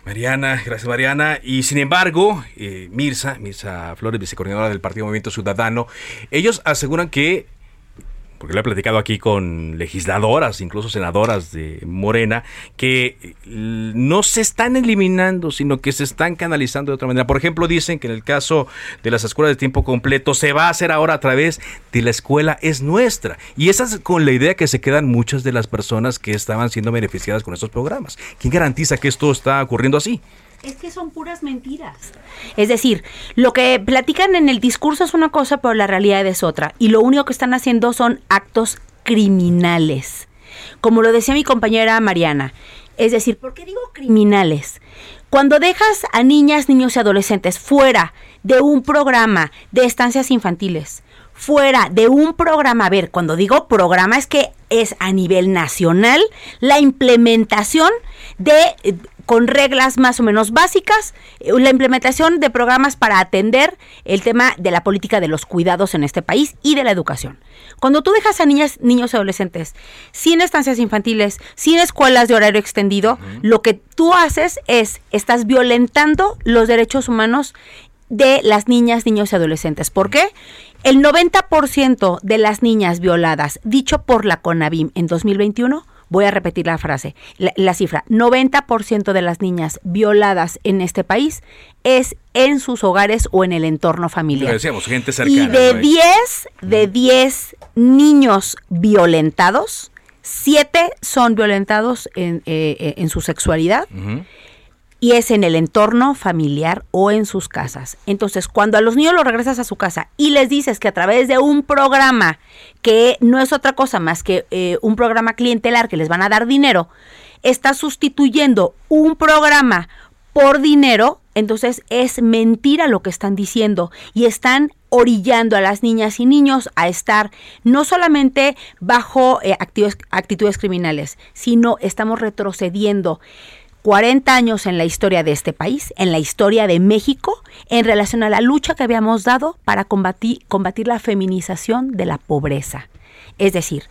[SPEAKER 1] Mariana, gracias Mariana. Y sin embargo, eh, Mirza, Mirza Flores, vicecoordinadora del Partido Movimiento Ciudadano, ellos aseguran que porque lo he platicado aquí con legisladoras, incluso senadoras de Morena, que eh, no se están eliminando, sino que se están canalizando de otra manera. Por ejemplo, dicen que en el caso de las escuelas de tiempo completo se va a hacer ahora a través de la escuela es nuestra. Y esa es con la idea que se quedan muchas de las personas que estaban siendo beneficiadas con estos programas. ¿Quién garantiza que esto está ocurriendo así?
[SPEAKER 12] Es que son puras mentiras. Es decir, lo que platican en el discurso es una cosa, pero la realidad es otra. Y lo único que están haciendo son actos criminales. Como lo decía mi compañera Mariana. Es decir, ¿por qué digo criminales? Cuando dejas a niñas, niños y adolescentes fuera de un programa de estancias infantiles, fuera de un programa, a ver, cuando digo programa es que es a nivel nacional la implementación de con reglas más o menos básicas, eh, la implementación de programas para atender el tema de la política de los cuidados en este país y de la educación. Cuando tú dejas a niñas, niños y adolescentes sin estancias infantiles, sin escuelas de horario extendido, lo que tú haces es, estás violentando los derechos humanos de las niñas, niños y adolescentes. ¿Por qué? El 90% de las niñas violadas, dicho por la CONAVIM en 2021, Voy a repetir la frase, la, cifra. 90% de las niñas violadas en este país es en sus hogares o en el entorno familiar.
[SPEAKER 1] decíamos, gente cercana.
[SPEAKER 12] Y de 10, de 10 niños violentados, 7 son violentados en, eh, eh, en su sexualidad y es en el entorno familiar o en sus casas. Entonces, cuando a los niños los regresas a su casa y les dices que a través de un programa que no es otra cosa más que eh, un programa clientelar que les van a dar dinero, está sustituyendo un programa por dinero, entonces es mentira lo que están diciendo y están orillando a las niñas y niños a estar no solamente bajo eh, actitudes criminales, sino estamos retrocediendo. 40 años en la historia de este país, en la historia de México, en relación a la lucha que habíamos dado para combatir, combatir la feminización de la pobreza. Es decir,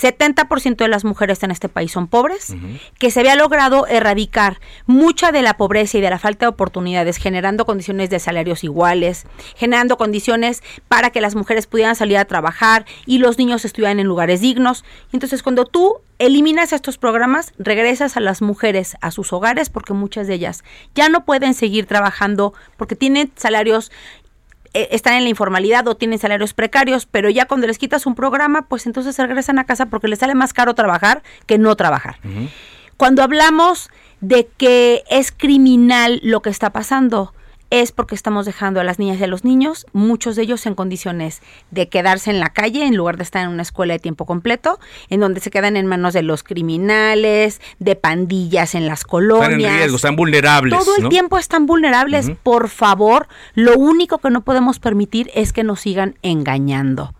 [SPEAKER 12] 70% de las mujeres en este país son pobres, que se había logrado erradicar mucha de la pobreza y de la falta de oportunidades, generando condiciones de salarios iguales, generando condiciones para que las mujeres pudieran salir a trabajar y los niños estudiaran en lugares dignos. Entonces, cuando tú eliminas estos programas, regresas a las mujeres a sus hogares porque muchas de ellas ya no pueden seguir trabajando porque tienen salarios están en la informalidad o tienen salarios precarios, pero ya cuando les quitas un programa, pues entonces se regresan a casa porque les sale más caro trabajar que no trabajar. Cuando hablamos de que es criminal lo que está pasando, es porque estamos dejando a las niñas y a los niños, muchos de ellos en condiciones de quedarse en la calle en lugar de estar en una escuela de tiempo completo, en donde se quedan en manos de los criminales, de pandillas en las colonias.
[SPEAKER 1] Están en riesgo, están vulnerables.
[SPEAKER 12] Todo el tiempo están vulnerables. Por favor, lo único que no podemos permitir es que nos sigan engañando.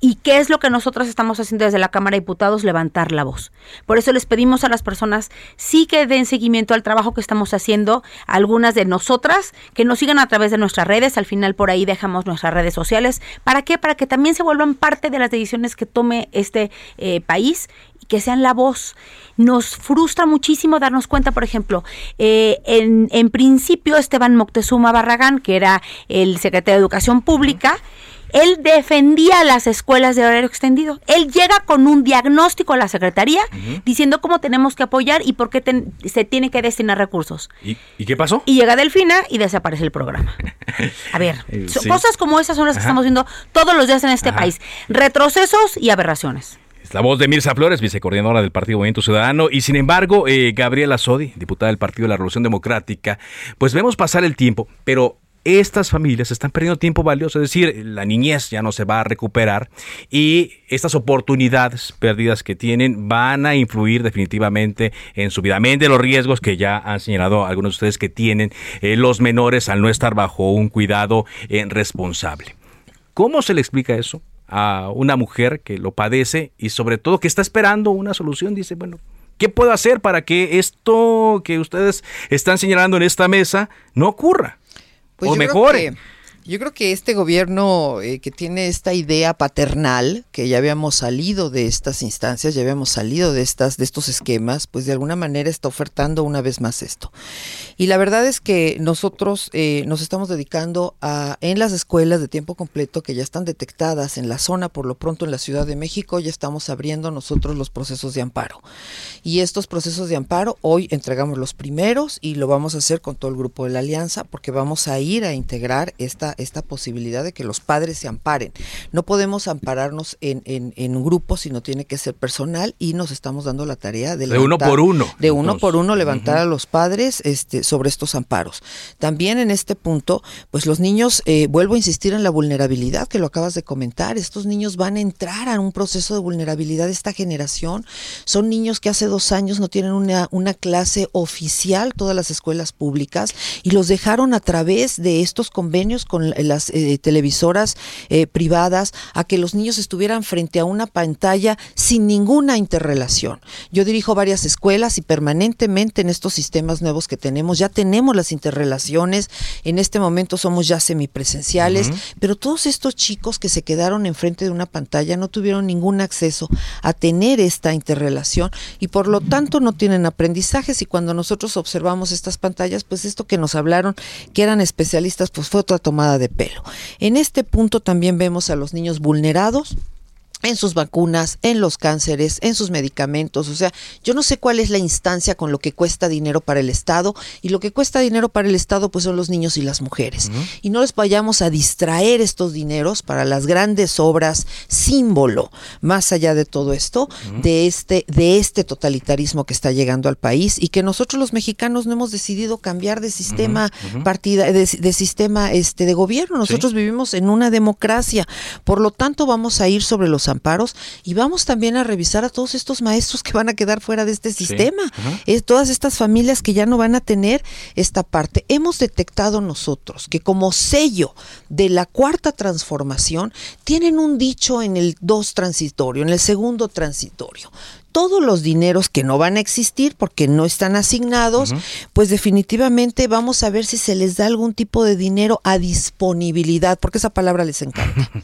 [SPEAKER 12] ¿Y qué es lo que nosotros estamos haciendo desde la Cámara de Diputados? Levantar la voz. Por eso les pedimos a las personas sí que den seguimiento al trabajo que estamos haciendo, algunas de nosotras, que nos sigan a través de nuestras redes, al final por ahí dejamos nuestras redes sociales. ¿Para qué? Para que también se vuelvan parte de las decisiones que tome este eh, país y que sean la voz. Nos frustra muchísimo darnos cuenta, por ejemplo, eh, en, en principio Esteban Moctezuma Barragán, que era el secretario de Educación Pública, él defendía las escuelas de horario extendido. Él llega con un diagnóstico a la Secretaría diciendo cómo tenemos que apoyar y por qué se tiene que destinar recursos.
[SPEAKER 1] ¿Y, qué pasó?
[SPEAKER 12] Y llega Delfina y desaparece el programa. A ver, eh, cosas como esas son las que estamos viendo todos los días en este país. Retrocesos y aberraciones.
[SPEAKER 1] Es la voz de Mirza Flores, vicecoordinadora del Partido Movimiento Ciudadano, y sin embargo, eh, Gabriela Sodi, diputada del Partido de la Revolución Democrática, pues vemos pasar el tiempo, pero estas familias están perdiendo tiempo valioso, es decir, la niñez ya no se va a recuperar y estas oportunidades perdidas que tienen van a influir definitivamente en su vida, amén de los riesgos que ya han señalado algunos de ustedes que tienen eh, los menores al no estar bajo un cuidado eh, responsable. ¿Cómo se le explica eso a una mujer que lo padece y sobre todo que está esperando una solución? Dice, bueno, ¿Qué puedo hacer para que esto que ustedes están señalando en esta mesa no ocurra?
[SPEAKER 11] Pues o mejore. Yo creo que este gobierno eh, que tiene esta idea paternal, que ya habíamos salido de estas instancias, ya habíamos salido de estas, de estos esquemas, pues de alguna manera está ofertando una vez más esto. Y la verdad es que nosotros eh, nos estamos dedicando a, en las escuelas de tiempo completo que ya están detectadas en la zona, por lo pronto en la Ciudad de México, ya estamos abriendo nosotros los procesos de amparo. Y estos procesos de amparo, hoy entregamos los primeros y lo vamos a hacer con todo el grupo de la Alianza, porque vamos a ir a integrar esta esta, posibilidad de que los padres se amparen. No podemos ampararnos en, en, en grupos, sino tiene que ser personal y nos estamos dando la tarea de,
[SPEAKER 1] de uno por uno.
[SPEAKER 11] De uno por uno levantar a los padres este, sobre estos amparos. También en este punto, pues los niños, eh, vuelvo a insistir en la vulnerabilidad que lo acabas de comentar, estos niños van a entrar a un proceso de vulnerabilidad esta generación. Son niños que hace dos años no tienen una, una clase oficial, todas las escuelas públicas, y los dejaron a través de estos convenios con con las eh, televisoras eh, privadas a que los niños estuvieran frente a una pantalla sin ninguna interrelación. Yo dirijo varias escuelas y permanentemente en estos sistemas nuevos que tenemos ya tenemos las interrelaciones. En este momento somos ya semipresenciales, pero todos estos chicos que se quedaron enfrente de una pantalla no tuvieron ningún acceso a tener esta interrelación y por lo tanto no tienen aprendizajes y cuando nosotros observamos estas pantallas, pues esto que nos hablaron que eran especialistas, pues fue otra tomada de pelo. En este punto también vemos a los niños vulnerados en sus vacunas, en los cánceres, en sus medicamentos. O sea, yo no sé cuál es la instancia con lo que cuesta dinero para el Estado y lo que cuesta dinero para el Estado pues son los niños y las mujeres. Y no les vayamos a distraer estos dineros para las grandes obras símbolo, más allá de todo esto, de este de este totalitarismo que está llegando al país y que nosotros los mexicanos no hemos decidido cambiar de sistema partida de, sistema este de gobierno. Nosotros vivimos en una democracia. Por lo tanto, vamos a ir sobre los amparos y vamos también a revisar a todos estos maestros que van a quedar fuera de este sistema, es, todas estas familias que ya no van a tener esta parte. Hemos detectado nosotros que como sello de la cuarta transformación tienen un dicho en el dos transitorio, en el segundo transitorio todos los dineros que no van a existir porque no están asignados, pues definitivamente vamos a ver si se les da algún tipo de dinero a disponibilidad, porque esa palabra les encanta.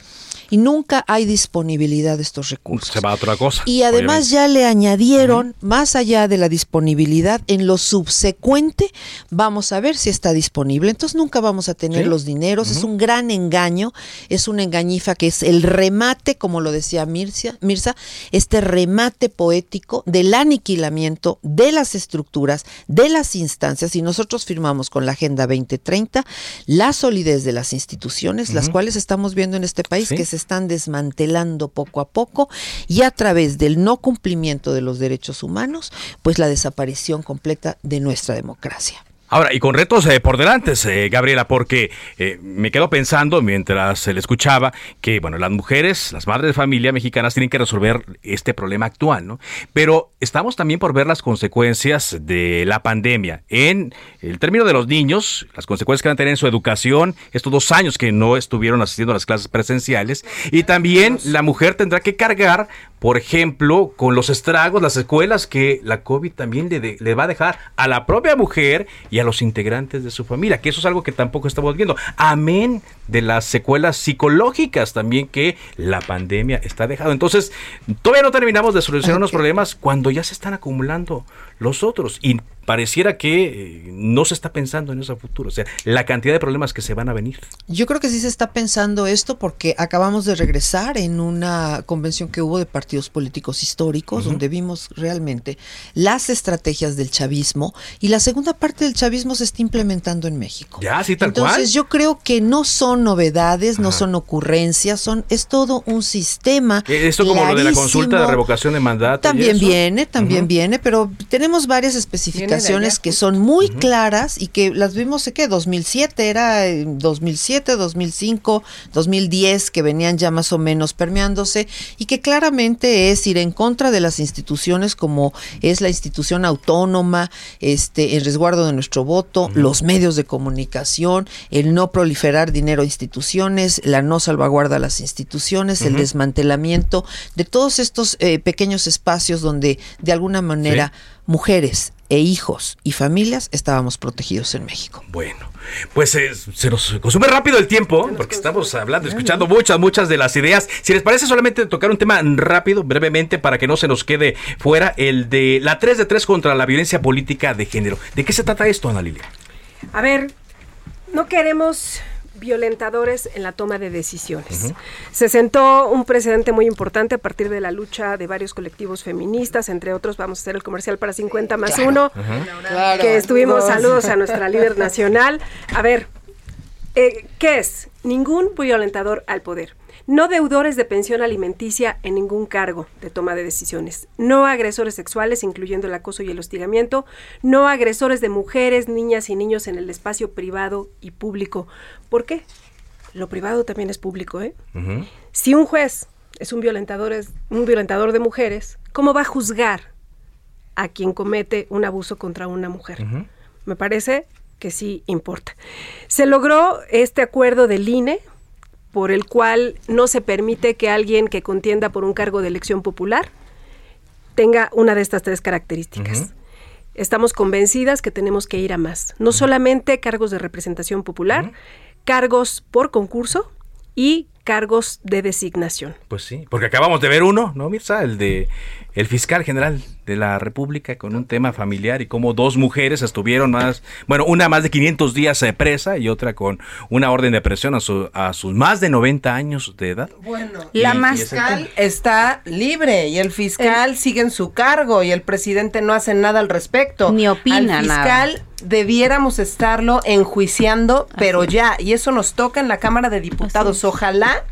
[SPEAKER 11] y nunca hay disponibilidad de estos recursos.
[SPEAKER 1] Se va a otra cosa.
[SPEAKER 11] Y además ya le añadieron, más allá de la disponibilidad, en lo subsecuente vamos a ver si está disponible. Entonces nunca vamos a tener los dineros. Es un gran engaño, es una engañifa que es el remate, como lo decía Mirza, Mirza este remate poético del aniquilamiento de las estructuras, de las instancias. Y nosotros firmamos con la Agenda 2030 la solidez de las instituciones, las cuales estamos viendo en este país que están desmantelando poco a poco y a través del no cumplimiento de los derechos humanos, pues la desaparición completa de nuestra democracia.
[SPEAKER 1] Ahora, y con retos eh, por delante, eh, Gabriela, porque eh, me quedo pensando mientras le escuchaba que, bueno, las mujeres, las madres de familia mexicanas tienen que resolver este problema actual, ¿no? Pero estamos también por ver las consecuencias de la pandemia en el término de los niños, las consecuencias que van a tener en su educación, estos dos años que no estuvieron asistiendo a las clases presenciales, y también la mujer tendrá que cargar por ejemplo, con los estragos, las escuelas que la COVID también le, le, va a dejar a la propia mujer y a los integrantes de su familia, que eso es algo que tampoco estamos viendo. Amén de las secuelas psicológicas también que la pandemia está dejando. Entonces, todavía no terminamos de solucionar los problemas cuando ya se están acumulando los otros. Y pareciera que eh, no se está pensando en ese futuro, o sea, la cantidad de problemas que se van a venir.
[SPEAKER 11] Yo creo que sí se está pensando esto porque acabamos de regresar en una convención que hubo de partidos políticos históricos, donde vimos realmente las estrategias del chavismo y la segunda parte del chavismo se está implementando en México.
[SPEAKER 1] Ya, sí, tal
[SPEAKER 11] Entonces, yo creo que no son novedades, no son ocurrencias, son es todo un sistema.
[SPEAKER 1] Esto como lo de la consulta de revocación de mandato.
[SPEAKER 11] También viene, también viene, pero tenemos varias especificaciones que son muy claras y que las vimos, sé que 2007, era 2007, 2005, 2010, que venían ya más o menos permeándose y que claramente es ir en contra de las instituciones como es la institución autónoma, este, el resguardo de nuestro voto, los medios de comunicación, el no proliferar dinero instituciones, la no salvaguarda a las instituciones, el desmantelamiento de todos estos eh, pequeños espacios donde de alguna manera mujeres e hijos y familias estábamos protegidos en México.
[SPEAKER 1] Bueno, pues eh, se nos consume rápido el tiempo, porque estamos hablando, escuchando muchas, muchas de las ideas. Si les parece solamente tocar un tema rápido, brevemente, para que no se nos quede fuera, el de la 3 de 3 contra la violencia política de género. ¿De qué se trata esto, Ana Lilia?
[SPEAKER 10] A ver, no queremos violentadores en la toma de decisiones. Se sentó un precedente muy importante a partir de la lucha de varios colectivos feministas, entre otros vamos a hacer el comercial para 50 más 1, que estuvimos, saludos a nuestra líder nacional. A ver, eh, ¿qué es? Ningún violentador al poder no deudores de pensión alimenticia en ningún cargo de toma de decisiones, no agresores sexuales, incluyendo el acoso y el hostigamiento, no agresores de mujeres, niñas y niños en el espacio privado y público. ¿Por qué? Lo privado también es público, ¿eh? Si un juez es un violentador, es un violentador de mujeres, ¿cómo va a juzgar a quien comete un abuso contra una mujer? Me parece que sí importa. Se logró este acuerdo del INE por el cual no se permite que alguien que contienda por un cargo de elección popular tenga una de estas tres características. Estamos convencidas que tenemos que ir a más. No solamente cargos de representación popular, cargos por concurso y cargos de designación.
[SPEAKER 1] Pues sí, porque acabamos de ver uno, ¿no, Mirza? El de el fiscal general de la República con un tema familiar y cómo dos mujeres estuvieron más, bueno, una más de 500 días de presa y otra con una orden de presión a, su, a sus más de 90 años de edad.
[SPEAKER 9] Bueno, la más fiscal está libre y el fiscal sigue en su cargo y el presidente no hace nada al respecto.
[SPEAKER 12] Ni opina
[SPEAKER 9] Al fiscal debiéramos estarlo enjuiciando, pero ya, y eso nos toca en la Cámara de Diputados. Ojalá,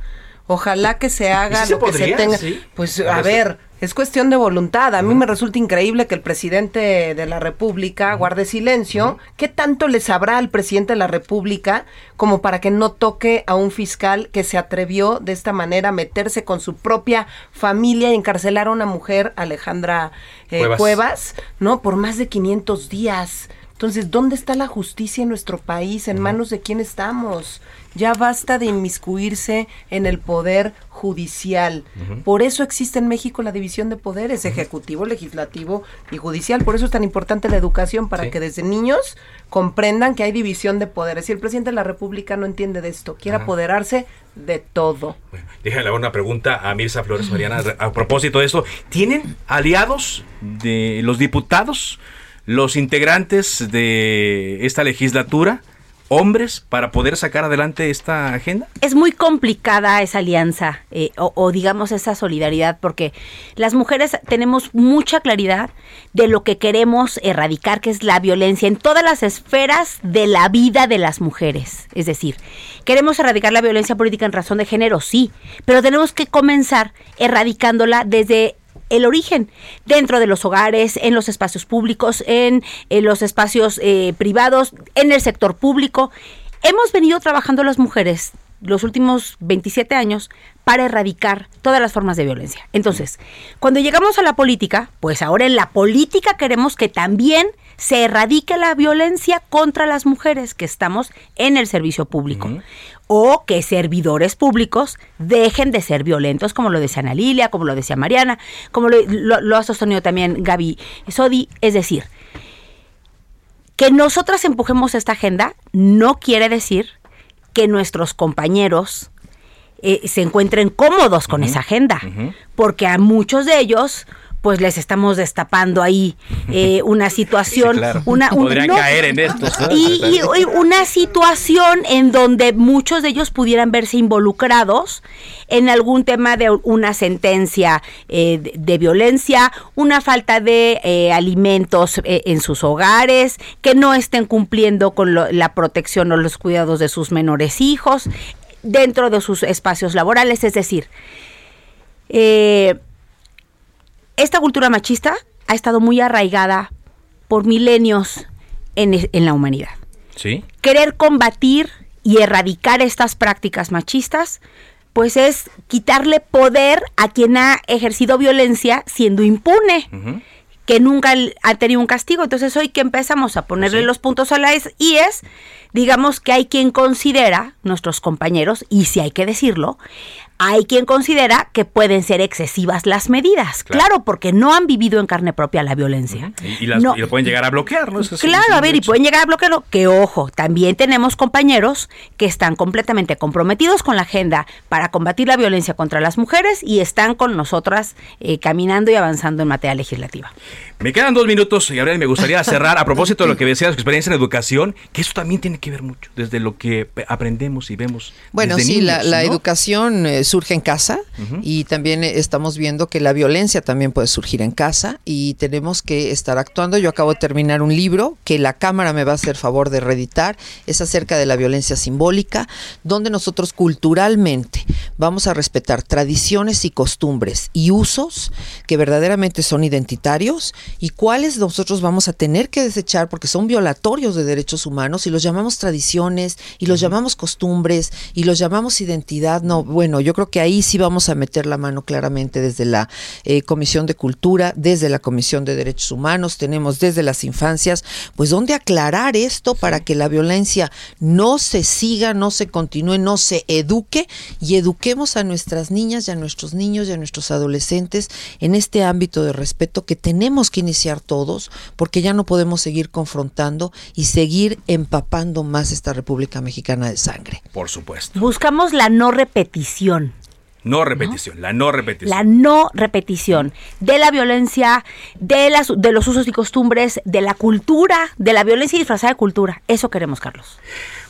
[SPEAKER 9] ojalá que se haga
[SPEAKER 1] ¿Y sí
[SPEAKER 9] lo
[SPEAKER 1] se
[SPEAKER 9] que se tenga.
[SPEAKER 1] Sí.
[SPEAKER 9] Pues
[SPEAKER 1] A
[SPEAKER 9] a
[SPEAKER 1] ver,
[SPEAKER 9] ver, es cuestión de voluntad. A mí me resulta increíble que el presidente de la República guarde silencio. ¿Qué tanto le sabrá al presidente de la República como para que no toque a un fiscal que se atrevió de esta manera a meterse con su propia familia y encarcelar a una mujer, Alejandra eh,
[SPEAKER 1] Cuevas.
[SPEAKER 9] Cuevas. ¿no? Por más de 500 días. Entonces, ¿dónde está la justicia en nuestro país? ¿En manos de quién estamos? Ya basta de inmiscuirse en el poder judicial. Por eso existe en México la división de poderes, ejecutivo, legislativo y judicial. Por eso es tan importante la educación, para
[SPEAKER 1] Sí.
[SPEAKER 9] que desde niños comprendan que hay división de poderes. Y el presidente de la República no entiende de esto, quiere
[SPEAKER 1] Ajá.
[SPEAKER 9] apoderarse de todo.
[SPEAKER 1] Déjale una pregunta a Mirza Flores Mariana a propósito de esto. ¿Tienen aliados de los diputados, los integrantes de esta legislatura, hombres, para poder sacar adelante esta agenda?
[SPEAKER 12] es muy complicada esa alianza eh, o, o digamos esa solidaridad porque las mujeres tenemos mucha claridad de lo que queremos erradicar, que es la violencia en todas las esferas de la vida de las mujeres. Es decir, queremos erradicar la violencia política en razón de género, sí, pero tenemos que comenzar erradicándola desde el origen dentro de los hogares, en los espacios públicos, en, los espacios eh, privados, en el sector público. Hemos venido trabajando las mujeres los últimos 27 años para erradicar todas las formas de violencia. Entonces, cuando llegamos a la política, pues ahora en la política queremos que también se erradique la violencia contra las mujeres que estamos en el servicio público. O que servidores públicos dejen de ser violentos, como lo decía Ana Lilia, como lo decía Mariana, como lo, lo- lo ha sostenido también Gaby Sodi. Es decir, que nosotras empujemos esta agenda no quiere decir que nuestros compañeros eh, se encuentren cómodos con esa agenda, porque a muchos de ellos pues les estamos destapando ahí eh, una situación,
[SPEAKER 1] Sí, claro.
[SPEAKER 12] una un-
[SPEAKER 1] Podrían
[SPEAKER 12] no,
[SPEAKER 1] caer en estos. ¿no?
[SPEAKER 12] y, y- y una situación en donde muchos de ellos pudieran verse involucrados en algún tema de una sentencia eh, de, de violencia, una falta de eh, alimentos eh, en sus hogares, que no estén cumpliendo con lo- la protección o los cuidados de sus menores hijos dentro de sus espacios laborales. Es decir, eh, esta cultura machista ha estado muy arraigada por milenios en, en la humanidad.
[SPEAKER 1] Sí.
[SPEAKER 12] Querer combatir y erradicar estas prácticas machistas, pues es quitarle poder a quien ha ejercido violencia siendo impune, que nunca ha tenido un castigo. Entonces hoy que empezamos a ponerle los puntos a la es y es, digamos que hay quien considera, nuestros compañeros, y si hay que decirlo, hay quien considera que pueden ser excesivas las medidas. Claro, porque no han vivido en carne propia la violencia.
[SPEAKER 1] Y, y las-
[SPEAKER 12] No.
[SPEAKER 1] y lo pueden llegar a bloquear, ¿no? Eso
[SPEAKER 12] Claro, a ver, y pueden llegar a bloquearlo. Que ojo, también tenemos compañeros que están completamente comprometidos con la agenda para combatir la violencia contra las mujeres y están con nosotras eh, caminando y avanzando en materia legislativa.
[SPEAKER 1] Me quedan dos minutos, Gabriel, me gustaría cerrar a propósito de lo que decías, tu experiencia en educación, que eso también tiene que ver mucho, desde lo que aprendemos y vemos.
[SPEAKER 11] Bueno,
[SPEAKER 1] desde
[SPEAKER 11] sí, la,
[SPEAKER 1] niños,
[SPEAKER 11] la
[SPEAKER 1] ¿no?
[SPEAKER 11] educación eh, surge en casa y también estamos viendo que la violencia también puede surgir en casa y tenemos que estar actuando. Yo acabo de terminar un libro que la Cámara me va a hacer favor de reeditar, es acerca de la violencia simbólica, donde nosotros culturalmente vamos a respetar tradiciones y costumbres y usos que verdaderamente son identitarios y cuáles nosotros vamos a tener que desechar porque son violatorios de derechos humanos y los llamamos tradiciones y los llamamos costumbres y los llamamos identidad. No, bueno, yo yo creo que ahí sí vamos a meter la mano claramente desde la eh, Comisión de Cultura, desde la Comisión de Derechos Humanos, tenemos desde las infancias, pues dónde aclarar esto para que la violencia no se siga, no se continúe, no se eduque y eduquemos a nuestras niñas y a nuestros niños y a nuestros adolescentes en este ámbito de respeto que tenemos que iniciar todos, porque ya no podemos seguir confrontando y seguir empapando más esta República Mexicana de sangre.
[SPEAKER 1] Por supuesto.
[SPEAKER 12] Buscamos la no repetición.
[SPEAKER 1] No repetición, la no repetición.
[SPEAKER 12] La no repetición de la violencia, de, las, de los usos y costumbres, de la cultura, de la violencia disfrazada de cultura. Eso queremos, Carlos.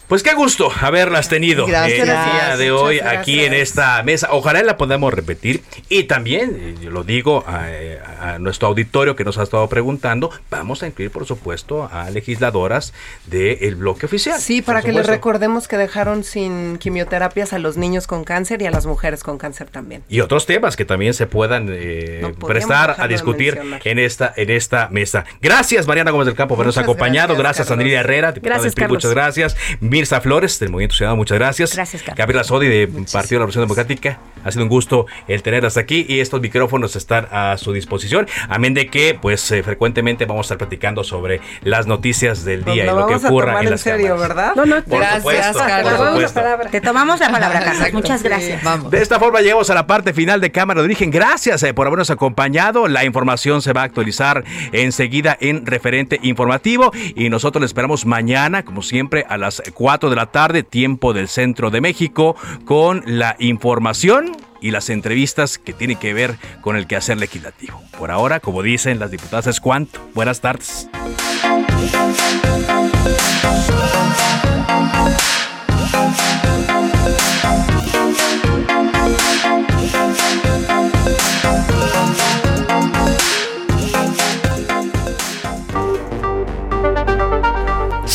[SPEAKER 1] Pues qué gusto haberlas tenido
[SPEAKER 11] Gracias.
[SPEAKER 1] el día de hoy aquí en esta mesa. Ojalá la podamos repetir. Y también, eh, yo lo digo a, eh, a nuestro auditorio que nos ha estado preguntando, vamos a incluir, por supuesto, a legisladoras del bloque oficial.
[SPEAKER 9] Sí, para que les recordemos que dejaron sin quimioterapias a los niños con cáncer y a las mujeres con cáncer también.
[SPEAKER 1] Y otros temas que también se puedan eh,
[SPEAKER 9] No
[SPEAKER 1] prestar a discutir en esta, en esta mesa. Gracias, Mariana Gómez del Campo, por habernos acompañado.
[SPEAKER 9] gracias,
[SPEAKER 1] Gracias,
[SPEAKER 9] Carlos.
[SPEAKER 1] Andrea Herrera,
[SPEAKER 10] Gracias,
[SPEAKER 1] PRI, muchas
[SPEAKER 10] Carlos.
[SPEAKER 1] gracias. Mirza Flores, del Movimiento Ciudadano, muchas gracias.
[SPEAKER 12] Gracias, Carlos.
[SPEAKER 1] Gabriela Sodi, de Partido de la Revolución Democrática. Ha sido un gusto el tenerlas aquí y estos micrófonos están a su disposición. Amén de que, pues, eh, frecuentemente vamos a estar platicando sobre las noticias del día
[SPEAKER 9] Nos
[SPEAKER 1] y
[SPEAKER 9] lo
[SPEAKER 1] que
[SPEAKER 9] a
[SPEAKER 1] ocurra
[SPEAKER 9] tomar
[SPEAKER 1] en
[SPEAKER 9] en
[SPEAKER 1] las
[SPEAKER 9] serio,
[SPEAKER 1] cámaras.
[SPEAKER 9] ¿verdad?
[SPEAKER 10] No, no,
[SPEAKER 1] Por
[SPEAKER 11] Gracias,
[SPEAKER 1] supuesto,
[SPEAKER 11] Carlos.
[SPEAKER 1] por
[SPEAKER 10] Te tomamos la
[SPEAKER 1] supuesto.
[SPEAKER 10] palabra.
[SPEAKER 12] Te tomamos la palabra, Carlos. Muchas
[SPEAKER 11] Sí,
[SPEAKER 12] gracias.
[SPEAKER 11] Vamos.
[SPEAKER 1] De esta forma llegamos a la parte final de Cámara de Origen. Gracias eh, por habernos acompañado. La información se va a actualizar enseguida en referente informativo y nosotros le esperamos mañana, como siempre, a las 4 de la tarde, tiempo del centro de México, con la información y las entrevistas que tienen que ver con el quehacer legislativo. Por ahora, como dicen las diputadas, es cuanto. Buenas tardes.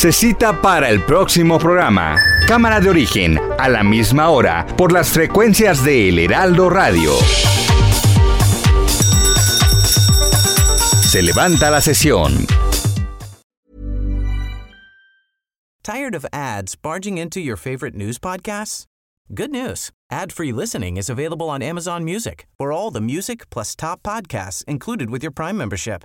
[SPEAKER 13] Se cita para el próximo programa. Cámara de origen, a la misma hora, por las frecuencias de El Heraldo Radio. Se levanta la sesión.
[SPEAKER 14] Tired of ads barging into your favorite news podcasts? Good news. Ad-free listening is available on Amazon Music for all the music plus top podcasts included with your Prime membership.